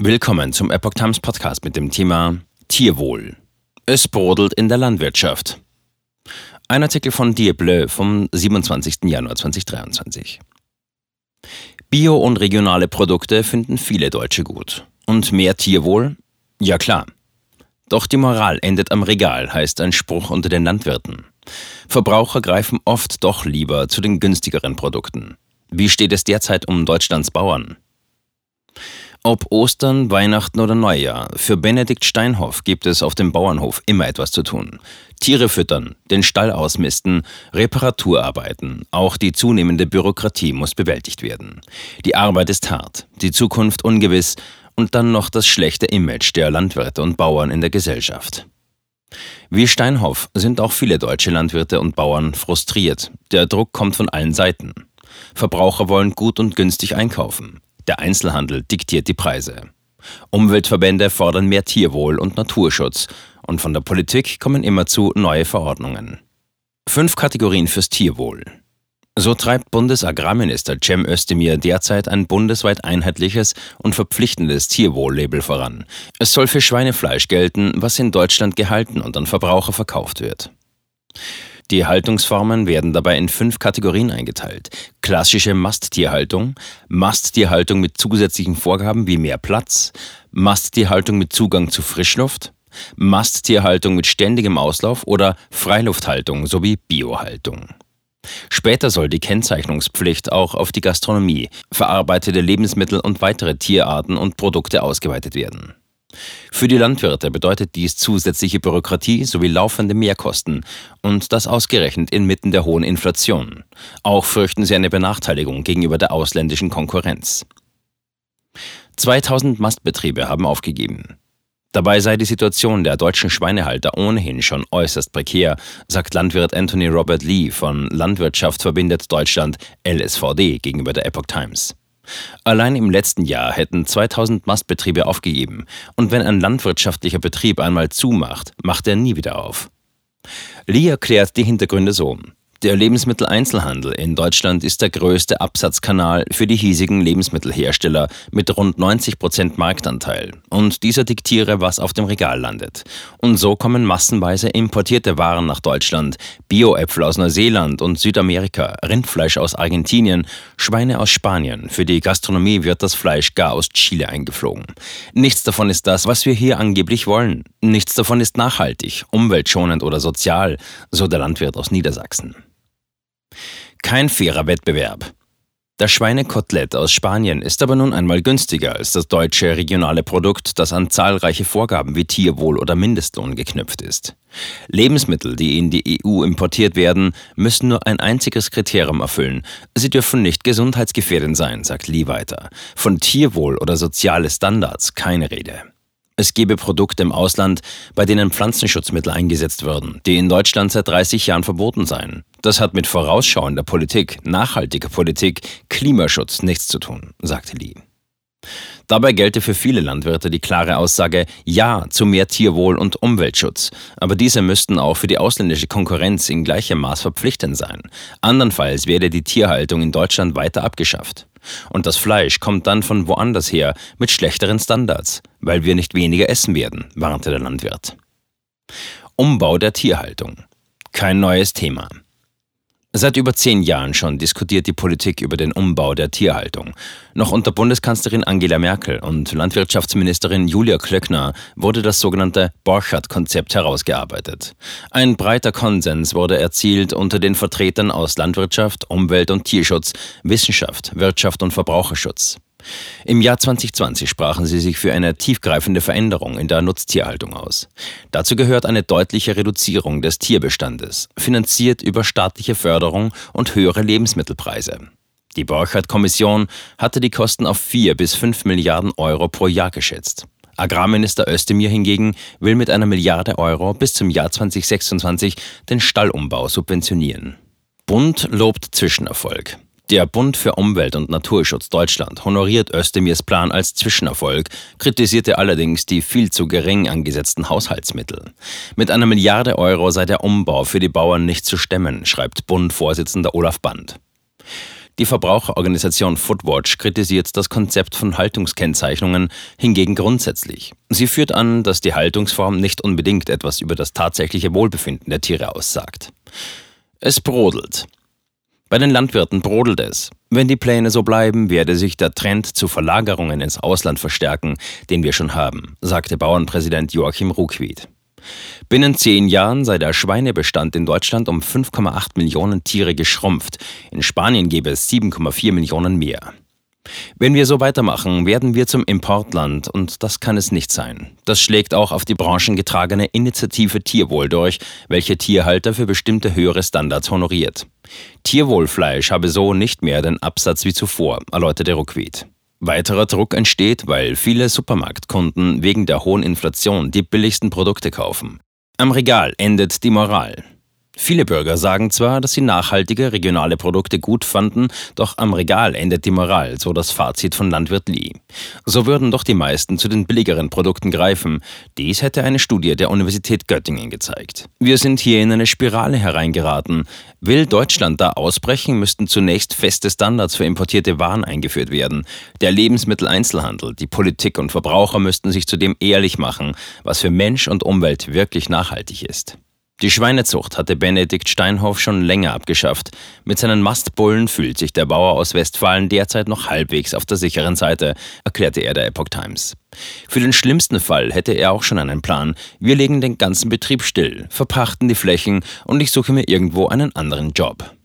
Willkommen zum Epoch Times Podcast mit dem Thema Tierwohl. Es brodelt in der Landwirtschaft. Ein Artikel von Dieble vom 27. Januar 2023. Bio- und regionale Produkte finden viele Deutsche gut. Und mehr Tierwohl? Ja klar. Doch die Moral endet am Regal, heißt ein Spruch unter den Landwirten. Verbraucher greifen oft doch lieber zu den günstigeren Produkten. Wie steht es derzeit um Deutschlands Bauern? Ob Ostern, Weihnachten oder Neujahr, für Benedikt Steinhoff gibt es auf dem Bauernhof immer etwas zu tun. Tiere füttern, den Stall ausmisten, Reparaturarbeiten, auch die zunehmende Bürokratie muss bewältigt werden. Die Arbeit ist hart, die Zukunft ungewiss und dann noch das schlechte Image der Landwirte und Bauern in der Gesellschaft. Wie Steinhoff sind auch viele deutsche Landwirte und Bauern frustriert. Der Druck kommt von allen Seiten. Verbraucher wollen gut und günstig einkaufen. Der Einzelhandel diktiert die Preise. Umweltverbände fordern mehr Tierwohl und Naturschutz und von der Politik kommen immerzu neue Verordnungen. Fünf Kategorien fürs Tierwohl. So treibt Bundesagrarminister Cem Özdemir derzeit ein bundesweit einheitliches und verpflichtendes Tierwohl-Label voran. Es soll für Schweinefleisch gelten, was in Deutschland gehalten und an Verbraucher verkauft wird. Die Haltungsformen werden dabei in fünf Kategorien eingeteilt. Klassische Masttierhaltung, Masttierhaltung mit zusätzlichen Vorgaben wie mehr Platz, Masttierhaltung mit Zugang zu Frischluft, Masttierhaltung mit ständigem Auslauf oder Freilufthaltung sowie Biohaltung. Später soll die Kennzeichnungspflicht auch auf die Gastronomie, verarbeitete Lebensmittel und weitere Tierarten und Produkte ausgeweitet werden. Für die Landwirte bedeutet dies zusätzliche Bürokratie sowie laufende Mehrkosten und das ausgerechnet inmitten der hohen Inflation. Auch fürchten sie eine Benachteiligung gegenüber der ausländischen Konkurrenz. 2000 Mastbetriebe haben aufgegeben. Dabei sei die Situation der deutschen Schweinehalter ohnehin schon äußerst prekär, sagt Landwirt Anthony Robert Lee von Landwirtschaft verbindet Deutschland LSVD gegenüber der Epoch Times. Allein im letzten Jahr hätten 2000 Mastbetriebe aufgegeben. Und wenn ein landwirtschaftlicher Betrieb einmal zumacht, macht er nie wieder auf. Lee erklärt die Hintergründe so. Der Lebensmitteleinzelhandel in Deutschland ist der größte Absatzkanal für die hiesigen Lebensmittelhersteller mit rund 90 Prozent Marktanteil. Und dieser diktiere, was auf dem Regal landet. Und so kommen massenweise importierte Waren nach Deutschland, Bio-Äpfel aus Neuseeland und Südamerika, Rindfleisch aus Argentinien, Schweine aus Spanien. Für die Gastronomie wird das Fleisch gar aus Chile eingeflogen. Nichts davon ist das, was wir hier angeblich wollen. Nichts davon ist nachhaltig, umweltschonend oder sozial, so der Landwirt aus Niedersachsen. Kein fairer Wettbewerb. Das Schweinekotelett aus Spanien ist aber nun einmal günstiger als das deutsche regionale Produkt, das an zahlreiche Vorgaben wie Tierwohl oder Mindestlohn geknüpft ist. Lebensmittel, die in die EU importiert werden, müssen nur ein einziges Kriterium erfüllen. Sie dürfen nicht gesundheitsgefährdend sein, sagt Lee weiter. Von Tierwohl oder soziale Standards keine Rede. Es gebe Produkte im Ausland, bei denen Pflanzenschutzmittel eingesetzt würden, die in Deutschland seit 30 Jahren verboten seien. Das hat mit vorausschauender Politik, nachhaltiger Politik, Klimaschutz nichts zu tun, sagte Lee. Dabei gelte für viele Landwirte die klare Aussage Ja zu mehr Tierwohl und Umweltschutz, aber diese müssten auch für die ausländische Konkurrenz in gleichem Maß verpflichtend sein. Andernfalls werde die Tierhaltung in Deutschland weiter abgeschafft. Und das Fleisch kommt dann von woanders her mit schlechteren Standards, weil wir nicht weniger essen werden, warnte der Landwirt. Umbau der Tierhaltung. Kein neues Thema. Seit über zehn Jahren schon diskutiert die Politik über den Umbau der Tierhaltung. Noch unter Bundeskanzlerin Angela Merkel und Landwirtschaftsministerin Julia Klöckner wurde das sogenannte Borchardt-Konzept herausgearbeitet. Ein breiter Konsens wurde erzielt unter den Vertretern aus Landwirtschaft, Umwelt- und Tierschutz, Wissenschaft, Wirtschaft und Verbraucherschutz. Im Jahr 2020 sprachen sie sich für eine tiefgreifende Veränderung in der Nutztierhaltung aus. Dazu gehört eine deutliche Reduzierung des Tierbestandes, finanziert über staatliche Förderung und höhere Lebensmittelpreise. Die Borchardt-Kommission hatte die Kosten auf 4 bis 5 Milliarden Euro pro Jahr geschätzt. Agrarminister Özdemir hingegen will mit einer Milliarde Euro bis zum Jahr 2026 den Stallumbau subventionieren. Bund lobt Zwischenerfolg. Der Bund für Umwelt und Naturschutz Deutschland honoriert Özdemirs Plan als Zwischenerfolg, kritisierte allerdings die viel zu gering angesetzten Haushaltsmittel. Mit einer Milliarde Euro sei der Umbau für die Bauern nicht zu stemmen, schreibt Bund-Vorsitzender Olaf Band. Die Verbraucherorganisation Foodwatch kritisiert das Konzept von Haltungskennzeichnungen hingegen grundsätzlich. Sie führt an, dass die Haltungsform nicht unbedingt etwas über das tatsächliche Wohlbefinden der Tiere aussagt. Es brodelt. Bei den Landwirten brodelt es. Wenn die Pläne so bleiben, werde sich der Trend zu Verlagerungen ins Ausland verstärken, den wir schon haben, sagte Bauernpräsident Joachim Ruckwied. Binnen zehn Jahren sei der Schweinebestand in Deutschland um 5,8 Millionen Tiere geschrumpft. In Spanien gäbe es 7,4 Millionen mehr. Wenn wir so weitermachen, werden wir zum Importland und das kann es nicht sein. Das schlägt auch auf die branchengetragene Initiative Tierwohl durch, welche Tierhalter für bestimmte höhere Standards honoriert. Tierwohlfleisch habe so nicht mehr den Absatz wie zuvor, erläuterte Ruckwied. Weiterer Druck entsteht, weil viele Supermarktkunden wegen der hohen Inflation die billigsten Produkte kaufen. Am Regal endet die Moral. Viele Bürger sagen zwar, dass sie nachhaltige regionale Produkte gut fanden, doch am Regal endet die Moral, so das Fazit von Landwirt Lee. So würden doch die meisten zu den billigeren Produkten greifen. Dies hätte eine Studie der Universität Göttingen gezeigt. Wir sind hier in eine Spirale hereingeraten. Will Deutschland da ausbrechen, müssten zunächst feste Standards für importierte Waren eingeführt werden. Der Lebensmitteleinzelhandel, die Politik und Verbraucher müssten sich zudem ehrlich machen, was für Mensch und Umwelt wirklich nachhaltig ist. Die Schweinezucht hatte Benedikt Steinhoff schon länger abgeschafft. Mit seinen Mastbullen fühlt sich der Bauer aus Westfalen derzeit noch halbwegs auf der sicheren Seite, erklärte er der Epoch Times. Für den schlimmsten Fall hätte er auch schon einen Plan. Wir legen den ganzen Betrieb still, verpachten die Flächen und ich suche mir irgendwo einen anderen Job.